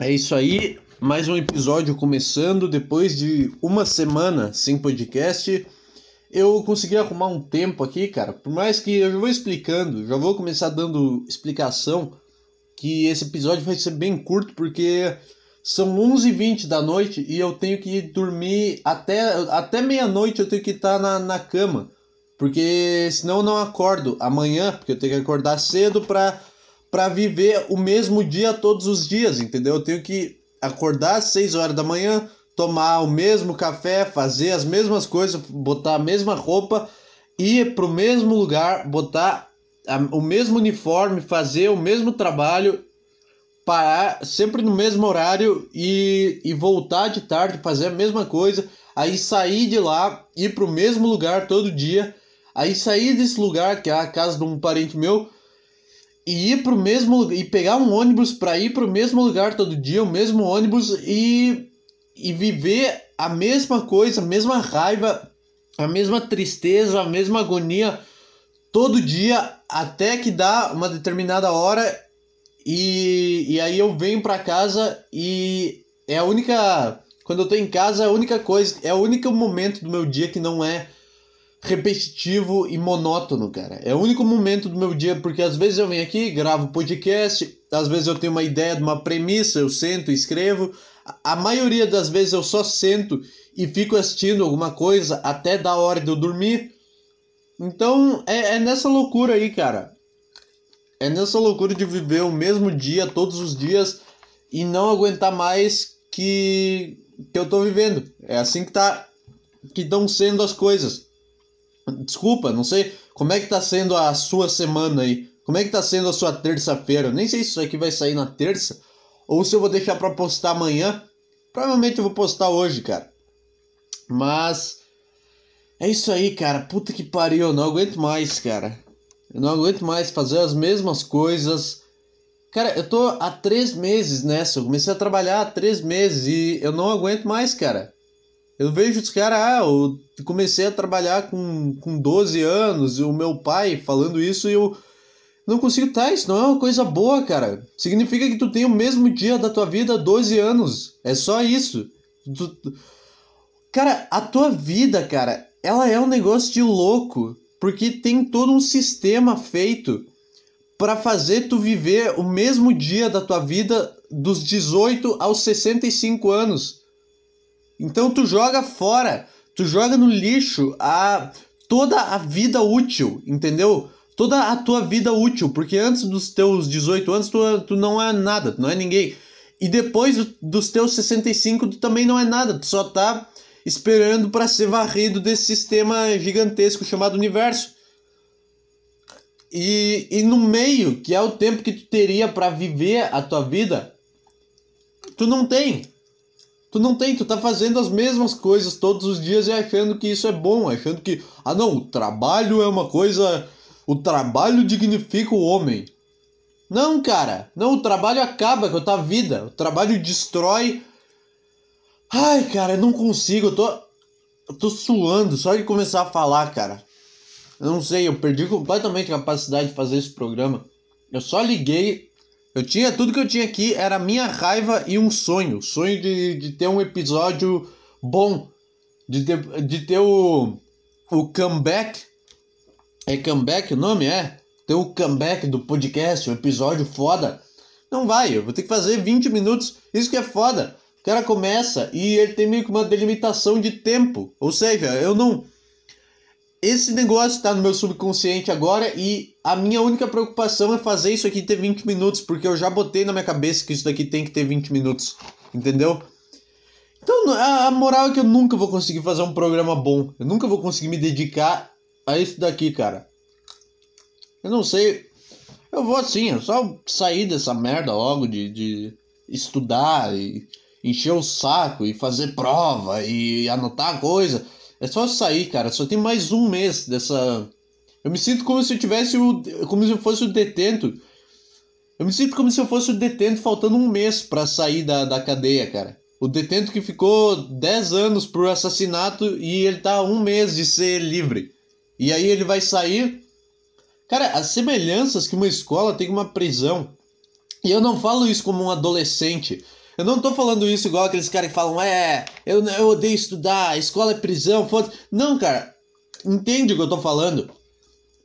É isso aí, mais um episódio começando. Depois de uma semana sem podcast, eu consegui arrumar um tempo aqui, cara. Por mais que eu já vou explicando, já vou começar dando explicação, que esse episódio vai ser bem curto, porque são 11h20 da noite e eu tenho que dormir até, até meia-noite. Eu tenho que estar na, na cama, porque senão eu não acordo amanhã, porque eu tenho que acordar cedo pra para viver o mesmo dia todos os dias, entendeu? Eu tenho que acordar às 6 horas da manhã, tomar o mesmo café, fazer as mesmas coisas, botar a mesma roupa, ir pro mesmo lugar, botar a, o mesmo uniforme, fazer o mesmo trabalho, parar sempre no mesmo horário e, e voltar de tarde, fazer a mesma coisa, aí sair de lá, ir pro mesmo lugar todo dia, aí sair desse lugar, que é a casa de um parente meu, e ir pro mesmo e pegar um ônibus para ir pro mesmo lugar todo dia, o mesmo ônibus e e viver a mesma coisa, a mesma raiva, a mesma tristeza, a mesma agonia todo dia até que dá uma determinada hora e, e aí eu venho para casa e é a única quando eu tô em casa é a única coisa, é o único momento do meu dia que não é repetitivo e monótono, cara. É o único momento do meu dia, porque às vezes eu venho aqui, gravo podcast, às vezes eu tenho uma ideia de uma premissa, eu sento escrevo. A maioria das vezes eu só sento e fico assistindo alguma coisa até da hora de eu dormir. Então é, é nessa loucura aí, cara. É nessa loucura de viver o mesmo dia todos os dias e não aguentar mais que, que eu tô vivendo. É assim que tá que estão sendo as coisas. Desculpa, não sei como é que tá sendo a sua semana aí. Como é que tá sendo a sua terça-feira? Nem sei se isso aqui vai sair na terça ou se eu vou deixar para postar amanhã. Provavelmente eu vou postar hoje, cara. Mas é isso aí, cara. Puta que pariu, eu não aguento mais, cara. Eu não aguento mais fazer as mesmas coisas. Cara, eu tô há três meses nessa. Eu comecei a trabalhar há três meses e eu não aguento mais, cara. Eu vejo os caras, ah, eu comecei a trabalhar com, com 12 anos, e o meu pai falando isso e eu não consigo tá, isso não é uma coisa boa, cara. Significa que tu tem o mesmo dia da tua vida há 12 anos. É só isso. Tu, tu... Cara, a tua vida, cara, ela é um negócio de louco, porque tem todo um sistema feito para fazer tu viver o mesmo dia da tua vida dos 18 aos 65 anos. Então tu joga fora, tu joga no lixo a toda a vida útil, entendeu? Toda a tua vida útil, porque antes dos teus 18 anos tu, tu não é nada, tu não é ninguém. E depois dos teus 65 tu também não é nada, tu só tá esperando para ser varrido desse sistema gigantesco chamado universo. E, e no meio, que é o tempo que tu teria para viver a tua vida, tu não tem. Tu não tem, tu tá fazendo as mesmas coisas todos os dias e achando que isso é bom, achando que, ah não, o trabalho é uma coisa. O trabalho dignifica o homem. Não, cara, não, o trabalho acaba com a tua vida, o trabalho destrói. Ai, cara, eu não consigo, eu tô. Eu tô suando só de começar a falar, cara. Eu não sei, eu perdi completamente a capacidade de fazer esse programa. Eu só liguei eu tinha tudo que eu tinha aqui era minha raiva e um sonho, sonho de, de ter um episódio bom, de ter, de ter o o comeback. É comeback o nome é? Ter o comeback do podcast, um episódio foda. Não vai, eu vou ter que fazer 20 minutos. Isso que é foda. O cara começa e ele tem meio que uma delimitação de tempo. Ou seja, eu não esse negócio está no meu subconsciente agora e a minha única preocupação é fazer isso aqui ter 20 minutos, porque eu já botei na minha cabeça que isso daqui tem que ter 20 minutos, entendeu? Então a, moral é que eu nunca vou conseguir fazer um programa bom, eu nunca vou conseguir me dedicar a isso daqui, cara. Eu não sei, eu vou assim, eu só sair dessa merda logo de, de estudar e encher o saco e fazer prova e anotar coisa. É só sair, cara. Só tem mais um mês dessa. Eu me sinto como se eu tivesse o. como se eu fosse o detento. Eu me sinto como se eu fosse o detento faltando um mês para sair da, da cadeia, cara. O detento que ficou 10 anos por assassinato e ele tá um mês de ser livre. E aí ele vai sair. Cara, as semelhanças que uma escola tem com uma prisão. E eu não falo isso como um adolescente. Eu não tô falando isso igual aqueles caras que falam, é, eu, eu odeio estudar, escola é prisão, foda Não, cara, entende o que eu tô falando.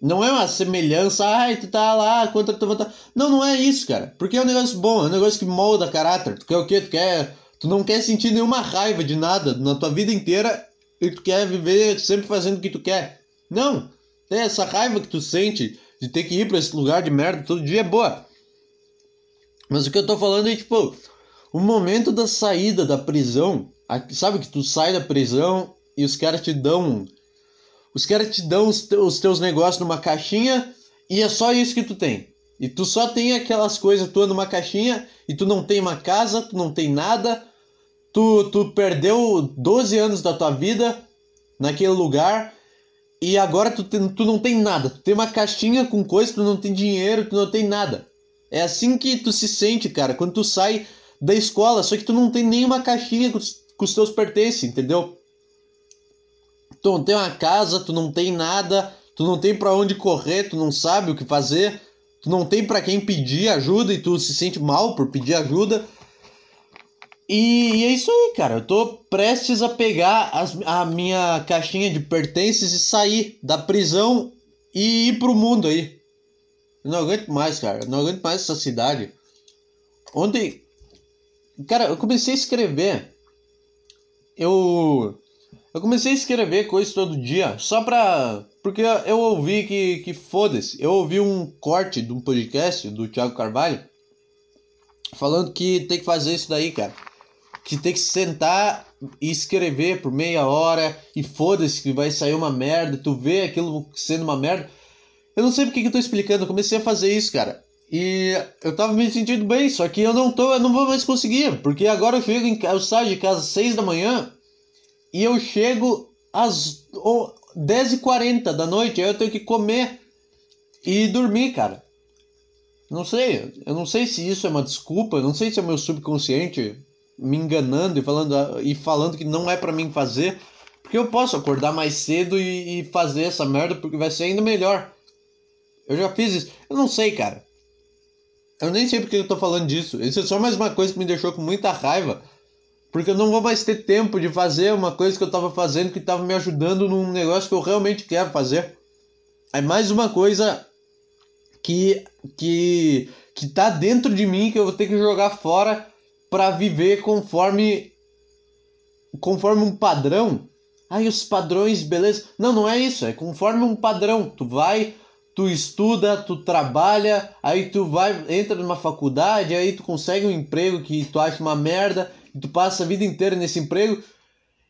Não é uma semelhança, ai, tu tá lá, quanto tu vai Não, não é isso, cara. Porque é um negócio bom, é um negócio que molda caráter. Tu quer o quê? Tu quer. Tu não quer sentir nenhuma raiva de nada na tua vida inteira e tu quer viver sempre fazendo o que tu quer. Não. É essa raiva que tu sente de ter que ir pra esse lugar de merda todo dia é boa. Mas o que eu tô falando é, tipo, o momento da saída da prisão. Sabe que tu sai da prisão e os caras te dão os caras te dão os, te os teus negócios numa caixinha e é só isso que tu tem. E tu só tem aquelas coisas tuas numa caixinha e tu não tem uma casa, tu não tem nada. Tu, tu perdeu 12 anos da tua vida naquele lugar e agora tu, tu não tem nada. Tu tem uma caixinha com coisas, tu não tem dinheiro, tu não tem nada. É assim que tu se sente, cara, quando tu sai da escola, só que tu não tem nenhuma caixinha com, com os teus pertences, entendeu? Tu não tem uma casa, tu não tem nada, tu não tem para onde correr, tu não sabe o que fazer, tu não tem para quem pedir ajuda e tu se sente mal por pedir ajuda. E, e é isso aí, cara. Eu tô prestes a pegar as, a minha caixinha de pertences e sair da prisão e ir pro mundo aí. Eu não aguento mais, cara. Eu não aguento mais essa cidade. Ontem, cara, eu comecei a escrever. Eu eu comecei a escrever coisas todo dia, só pra. Porque eu ouvi que, que foda-se. Eu ouvi um corte de um podcast do Thiago Carvalho falando que tem que fazer isso daí, cara. Que tem que sentar e escrever por meia hora e foda-se que vai sair uma merda, tu vê aquilo sendo uma merda. Eu não sei porque que eu tô explicando, eu comecei a fazer isso, cara. E eu tava me sentindo bem, só que eu não tô, eu não vou mais conseguir, porque agora eu chego em eu saio de casa às 6 da manhã e eu chego às 10h40 da noite, aí eu tenho que comer e dormir, cara. Não sei, eu não sei se isso é uma desculpa, não sei se é meu subconsciente me enganando e falando, e falando que não é para mim fazer, porque eu posso acordar mais cedo e, e fazer essa merda porque vai ser ainda melhor. Eu já fiz isso, eu não sei, cara. Eu nem sei porque eu tô falando disso. Isso é só mais uma coisa que me deixou com muita raiva. Porque eu não vou mais ter tempo de fazer uma coisa que eu estava fazendo que estava me ajudando num negócio que eu realmente quero fazer. É mais uma coisa que que que tá dentro de mim que eu vou ter que jogar fora para viver conforme conforme um padrão. Ai, os padrões, beleza? Não, não é isso, é conforme um padrão. Tu vai, tu estuda, tu trabalha, aí tu vai, entra numa faculdade, aí tu consegue um emprego que tu acha uma merda, e tu passa a vida inteira nesse emprego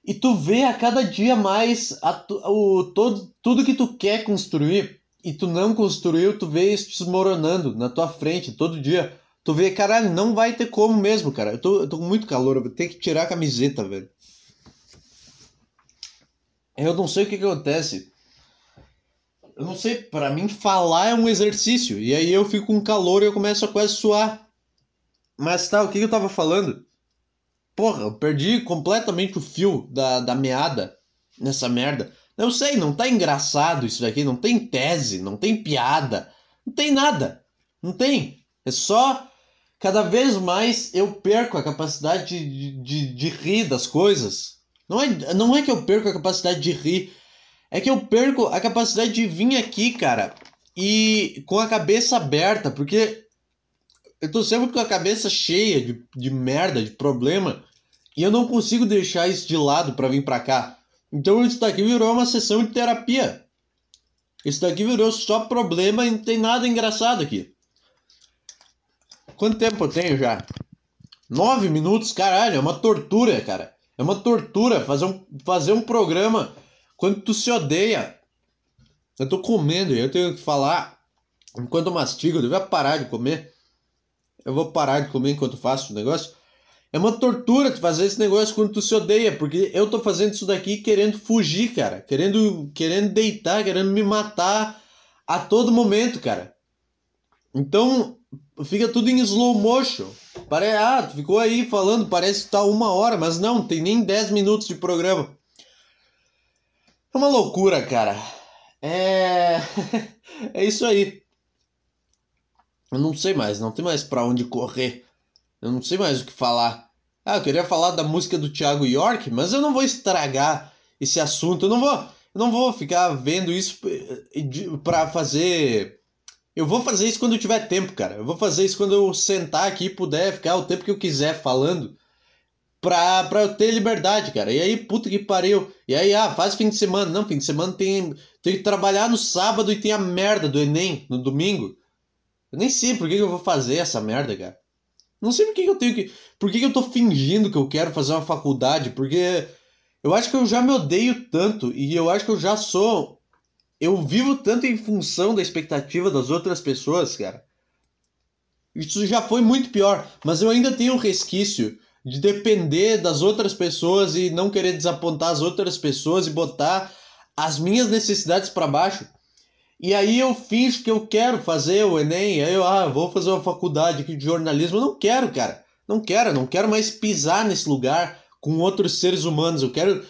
e tu vê a cada dia mais a, o, todo, tudo que tu quer construir e tu não construiu, tu vê isso desmoronando na tua frente todo dia. Tu vê, caralho, não vai ter como mesmo, cara. Eu tô, eu tô com muito calor, eu vou ter que tirar a camiseta, velho. Eu não sei o que, que acontece. Eu não sei, para mim falar é um exercício. E aí eu fico com calor e eu começo a quase suar. Mas tá, o que, eu tava falando? Porra, eu perdi completamente o fio da, da meada nessa merda. Eu sei, não tá engraçado isso daqui, não tem tese, não tem piada, não tem nada. Não tem. É só. Cada vez mais eu perco a capacidade de, de, de rir das coisas. Não é, não é que eu perco a capacidade de rir, é que eu perco a capacidade de vir aqui, cara, e com a cabeça aberta, porque eu tô sempre com a cabeça cheia de, de merda, de problema, e eu não consigo deixar isso de lado para vir para cá. Então isso daqui virou uma sessão de terapia. Isso daqui virou só problema e não tem nada engraçado aqui. Quanto tempo eu tenho já? Nove minutos? Caralho, é uma tortura, cara. É uma tortura fazer um, fazer um programa quando tu se odeia. Eu tô comendo e eu tenho que falar enquanto eu mastigo. Eu devia parar de comer. Eu vou parar de comer enquanto faço o negócio. É uma tortura tu fazer esse negócio quando tu se odeia, porque eu tô fazendo isso daqui querendo fugir, cara. Querendo, querendo deitar, querendo me matar a todo momento, cara. Então, fica tudo em slow motion. Pare... Ah, tu ficou aí falando, parece que tá uma hora, mas não, tem nem 10 minutos de programa. É uma loucura, cara. É. é isso aí. Eu não sei mais, não tem mais para onde correr. Eu não sei mais o que falar. Ah, eu queria falar da música do Thiago York, mas eu não vou estragar esse assunto. Eu não vou, eu não vou ficar vendo isso para fazer. Eu vou fazer isso quando eu tiver tempo, cara. Eu vou fazer isso quando eu sentar aqui e puder ficar o tempo que eu quiser falando. Pra, pra eu ter liberdade, cara. E aí, puta que pariu. E aí, ah, faz fim de semana. Não, fim de semana tem, tem que trabalhar no sábado e tem a merda do Enem no domingo. Eu nem sei por que, que eu vou fazer essa merda, cara. Não sei por que, que eu tenho que. Por que, que eu tô fingindo que eu quero fazer uma faculdade? Porque eu acho que eu já me odeio tanto e eu acho que eu já sou. Eu vivo tanto em função da expectativa das outras pessoas, cara. Isso já foi muito pior, mas eu ainda tenho um resquício de depender das outras pessoas e não querer desapontar as outras pessoas e botar as minhas necessidades para baixo. E aí eu finjo que eu quero fazer o Enem, aí eu ah, vou fazer uma faculdade de jornalismo. Eu não quero, cara. Não quero, não quero mais pisar nesse lugar com outros seres humanos. Eu quero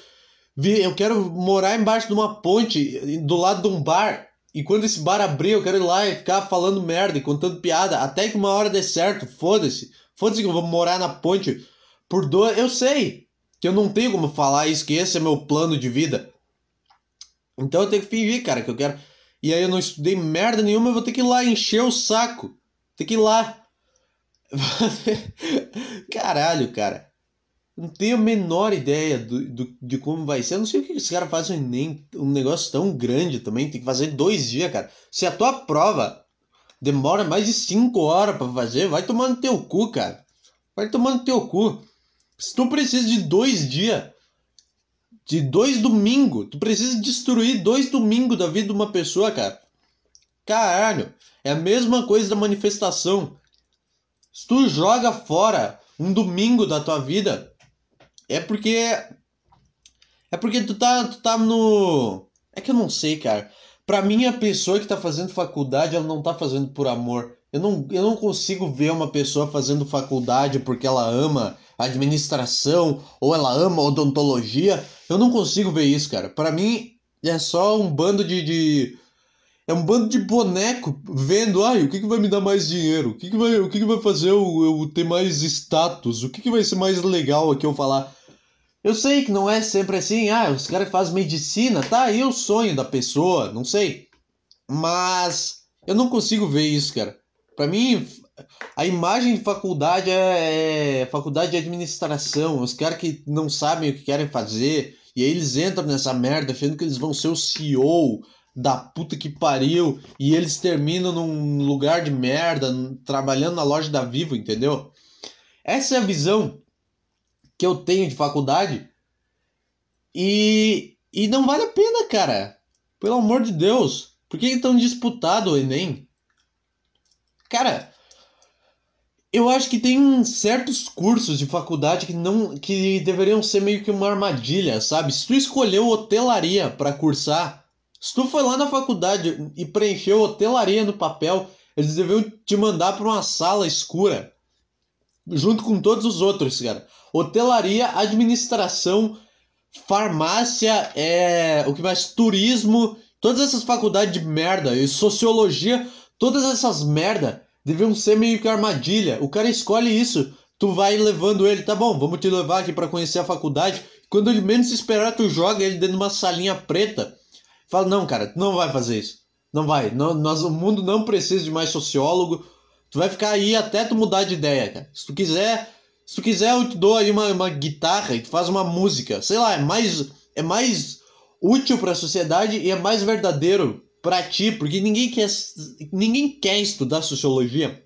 eu quero morar embaixo de uma ponte, do lado de um bar. E quando esse bar abrir, eu quero ir lá e ficar falando merda e contando piada, até que uma hora dê certo. Foda-se. Foda-se que eu vou morar na ponte por dois. Eu sei que eu não tenho como falar isso, que esse é meu plano de vida. Então eu tenho que fingir, cara, que eu quero e aí eu não estudei merda nenhuma, eu vou ter que ir lá encher o saco. Tem que ir lá. Caralho, cara. Não tenho a menor ideia do, do, de como vai ser. Eu não sei o que esse cara faz nem um negócio tão grande também. Tem que fazer dois dias, cara. Se a tua prova demora mais de cinco horas para fazer, vai tomar no teu cu, cara. Vai tomar no teu cu. Se tu precisa de dois dias de dois domingos. Tu precisa destruir dois domingos da vida de uma pessoa, cara. Caralho, é a mesma coisa da manifestação. Se tu joga fora um domingo da tua vida, é porque. É porque tu tá, tu tá no. É que eu não sei, cara. Pra mim, a pessoa que tá fazendo faculdade, ela não tá fazendo por amor. Eu não, eu não consigo ver uma pessoa fazendo faculdade porque ela ama administração ou ela ama odontologia. Eu não consigo ver isso, cara. Para mim é só um bando de, de, é um bando de boneco vendo, ai, o que, que vai me dar mais dinheiro? O que, que, vai, o que, que vai fazer eu, eu ter mais status? O que, que vai ser mais legal aqui eu falar? Eu sei que não é sempre assim, ah, os caras fazem medicina, tá aí o sonho da pessoa, não sei. Mas eu não consigo ver isso, cara. Para mim, a imagem de faculdade é, é, faculdade de administração, os caras que não sabem o que querem fazer, e aí eles entram nessa merda achando que eles vão ser o CEO da puta que pariu, e eles terminam num lugar de merda, trabalhando na loja da Vivo, entendeu? Essa é a visão que eu tenho de faculdade. E, e não vale a pena, cara. Pelo amor de Deus. Por que é tão disputado o Enem? Cara, eu acho que tem certos cursos de faculdade que não que deveriam ser meio que uma armadilha, sabe? Se tu escolheu hotelaria para cursar, se tu foi lá na faculdade e preencheu hotelaria no papel, eles deveriam te mandar para uma sala escura junto com todos os outros, cara. Hotelaria, administração, farmácia, é, o que mais turismo, todas essas faculdades de merda e sociologia, todas essas merda deviam ser meio que armadilha. O cara escolhe isso, tu vai levando ele, tá bom, vamos te levar aqui para conhecer a faculdade. Quando ele menos esperar, tu joga ele dentro de uma salinha preta. Fala, não, cara, tu não vai fazer isso. Não vai. Não, nós, o mundo não precisa de mais sociólogo. Tu vai ficar aí até tu mudar de ideia, cara. Se tu quiser, se tu quiser, eu te dou aí uma, uma guitarra e tu faz uma música. Sei lá, é mais, é mais útil para a sociedade e é mais verdadeiro para ti, porque ninguém quer, ninguém quer estudar sociologia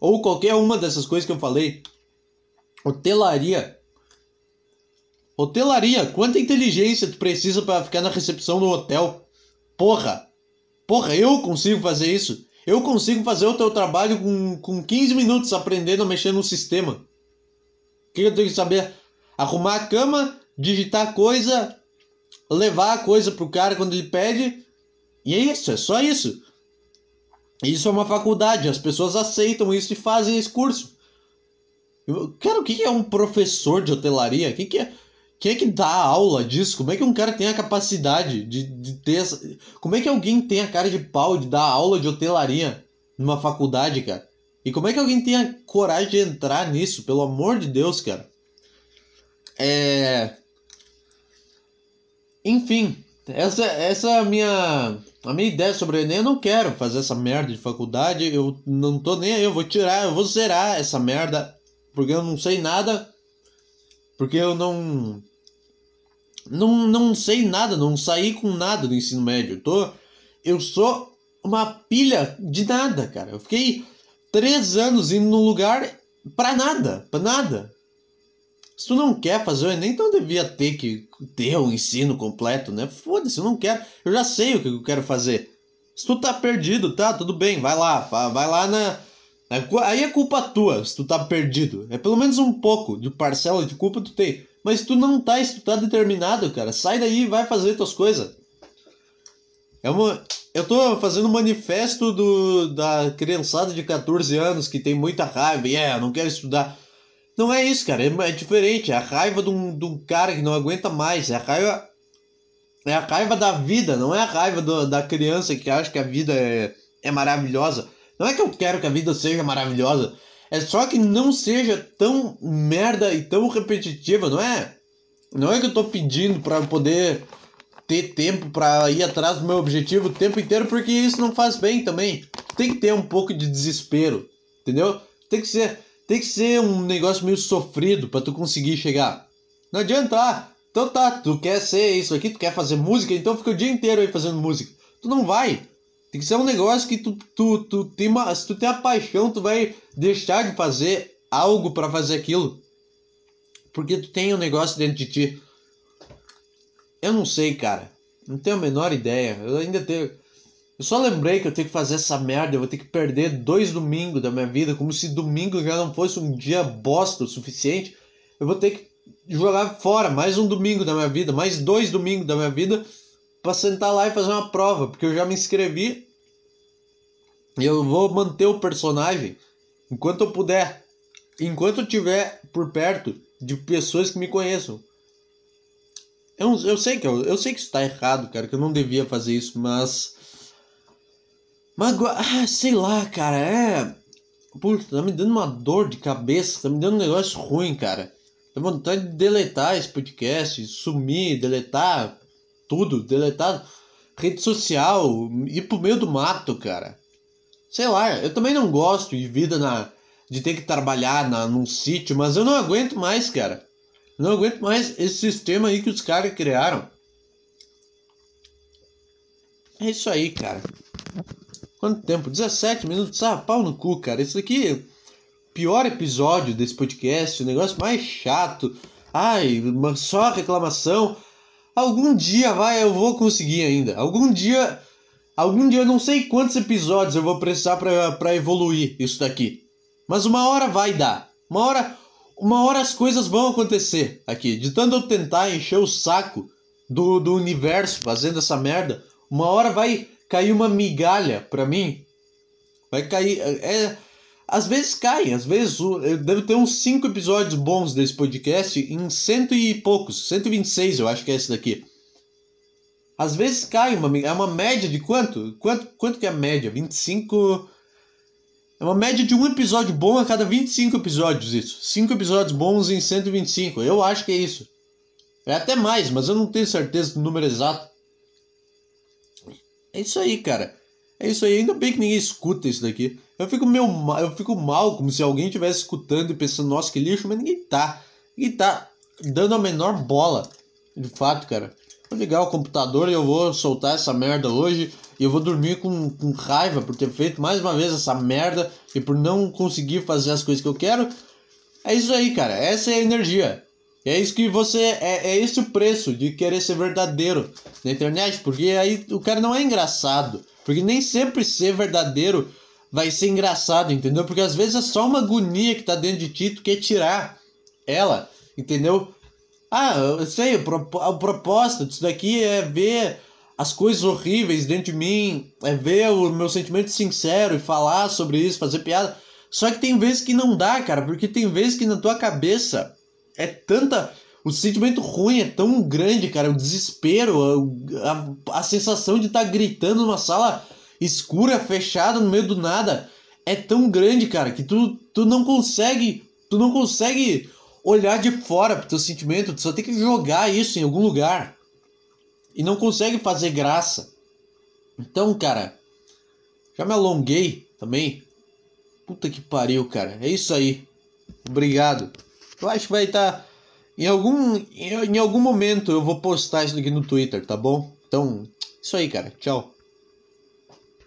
ou qualquer uma dessas coisas que eu falei. Hotelaria. Hotelaria, quanta inteligência tu precisa para ficar na recepção do hotel? Porra! Porra, eu consigo fazer isso. Eu consigo fazer o teu trabalho com, com 15 minutos aprendendo a mexer no sistema. O que eu tenho que saber? Arrumar a cama, digitar coisa, levar a coisa pro cara quando ele pede e é isso, é só isso. Isso é uma faculdade, as pessoas aceitam isso e fazem esse curso. Cara, o que é um professor de hotelaria? Quem que é, quem é que dá aula disso? Como é que um cara tem a capacidade de, de ter essa. Como é que alguém tem a cara de pau de dar aula de hotelaria numa faculdade, cara? E como é que alguém tem a coragem de entrar nisso? Pelo amor de Deus, cara. É. Enfim, essa, essa é a minha, a minha ideia sobre o Enem. Eu não quero fazer essa merda de faculdade. Eu não tô nem aí. Eu vou tirar, eu vou zerar essa merda. Porque eu não sei nada. Porque eu não. Não, não sei nada, não saí com nada do ensino médio. Eu, tô, eu sou uma pilha de nada, cara. Eu fiquei três anos indo num lugar pra nada, pra nada. Se tu não quer fazer o Enem, então devia ter que ter o ensino completo, né? Foda-se, eu não quero. Eu já sei o que eu quero fazer. Se tu tá perdido, tá, tudo bem, vai lá, vai lá na. Aí é culpa tua se tu tá perdido. É pelo menos um pouco de parcela de culpa tu tem. Mas tu não tá, se tu tá determinado, cara, sai daí e vai fazer tuas coisas. É uma. Eu tô fazendo um manifesto do, da criançada de 14 anos que tem muita raiva e é, não quero estudar. Não é isso, cara. É, é diferente. É a raiva de um, de um cara que não aguenta mais. É a raiva. É a raiva da vida, não é a raiva do, da criança que acha que a vida é, é maravilhosa. Não é que eu quero que a vida seja maravilhosa. É só que não seja tão merda e tão repetitiva, não é? Não é que eu tô pedindo para poder ter tempo para ir atrás do meu objetivo o tempo inteiro, porque isso não faz bem também. Tem que ter um pouco de desespero, entendeu? Tem que ser tem que ser um negócio meio sofrido para tu conseguir chegar. Não adianta, ah, então tá, tu quer ser isso aqui, tu quer fazer música, então fica o dia inteiro aí fazendo música. Tu não vai. Tem que ser um negócio que tu, tu, tu tem uma, se tu tem a paixão, tu vai deixar de fazer algo para fazer aquilo. Porque tu tem um negócio dentro de ti. Eu não sei, cara. Não tenho a menor ideia. Eu ainda tenho. Eu só lembrei que eu tenho que fazer essa merda, eu vou ter que perder dois domingos da minha vida, como se domingo já não fosse um dia bosta o suficiente. Eu vou ter que jogar fora mais um domingo da minha vida, mais dois domingos da minha vida, para sentar lá e fazer uma prova, porque eu já me inscrevi e eu vou manter o personagem enquanto eu puder, enquanto eu tiver por perto de pessoas que me conheçam. Eu, eu sei que eu, eu sei que isso tá errado, cara, que eu não devia fazer isso, mas mas agora, ah, sei lá, cara, é. Puta, tá me dando uma dor de cabeça, tá me dando um negócio ruim, cara. Dá vontade de deletar esse podcast, sumir, deletar tudo, deletar rede social, ir pro meio do mato, cara. Sei lá, eu também não gosto de vida na. de ter que trabalhar na, num sítio, mas eu não aguento mais, cara. Não aguento mais esse sistema aí que os caras criaram. É isso aí, cara. Quanto tempo? 17 minutos. Ah, pau no cu, cara. Isso aqui é pior episódio desse podcast. O negócio mais chato. Ai, só reclamação. Algum dia vai, eu vou conseguir ainda. Algum dia. Algum dia eu não sei quantos episódios eu vou precisar para evoluir isso daqui. Mas uma hora vai dar. Uma hora. Uma hora as coisas vão acontecer aqui. De tanto eu tentar encher o saco do, do universo fazendo essa merda, uma hora vai cair uma migalha para mim. Vai cair. É, às vezes cai, às vezes. Eu devo ter uns 5 episódios bons desse podcast em cento e poucos. 126 eu acho que é esse daqui. Às vezes cai uma É uma média de quanto? Quanto, quanto que é a média? 25. É uma média de um episódio bom a cada 25 episódios, isso. 5 episódios bons em 125. Eu acho que é isso. É até mais, mas eu não tenho certeza do número exato. É isso aí, cara. É isso aí. Ainda bem que ninguém escuta isso daqui. Eu fico meio mal, eu fico mal, como se alguém estivesse escutando e pensando, nossa, que lixo, mas ninguém tá. Ninguém tá dando a menor bola. De fato, cara. Vou ligar o computador e eu vou soltar essa merda hoje. E eu vou dormir com, com raiva por ter feito mais uma vez essa merda e por não conseguir fazer as coisas que eu quero. É isso aí, cara. Essa é a energia. É isso que você. É, é esse o preço de querer ser verdadeiro na internet, porque aí o cara não é engraçado. Porque nem sempre ser verdadeiro vai ser engraçado, entendeu? Porque às vezes é só uma agonia que tá dentro de ti, tu quer tirar ela, entendeu? Ah, eu sei, o, pro, o propósito disso daqui é ver as coisas horríveis dentro de mim, é ver o meu sentimento sincero e falar sobre isso, fazer piada. Só que tem vezes que não dá, cara, porque tem vezes que na tua cabeça é tanta. O sentimento ruim é tão grande, cara. O desespero, a, a, a sensação de estar tá gritando numa sala escura, fechada, no meio do nada, é tão grande, cara, que tu, tu não consegue. Tu não consegue olhar de fora pro teu sentimento, tu só tem que jogar isso em algum lugar. E não consegue fazer graça. Então, cara, já me alonguei também. Puta que pariu, cara. É isso aí. Obrigado. Eu acho que vai estar. Tá... Em algum, em algum momento eu vou postar isso aqui no Twitter, tá bom? Então, isso aí, cara. Tchau.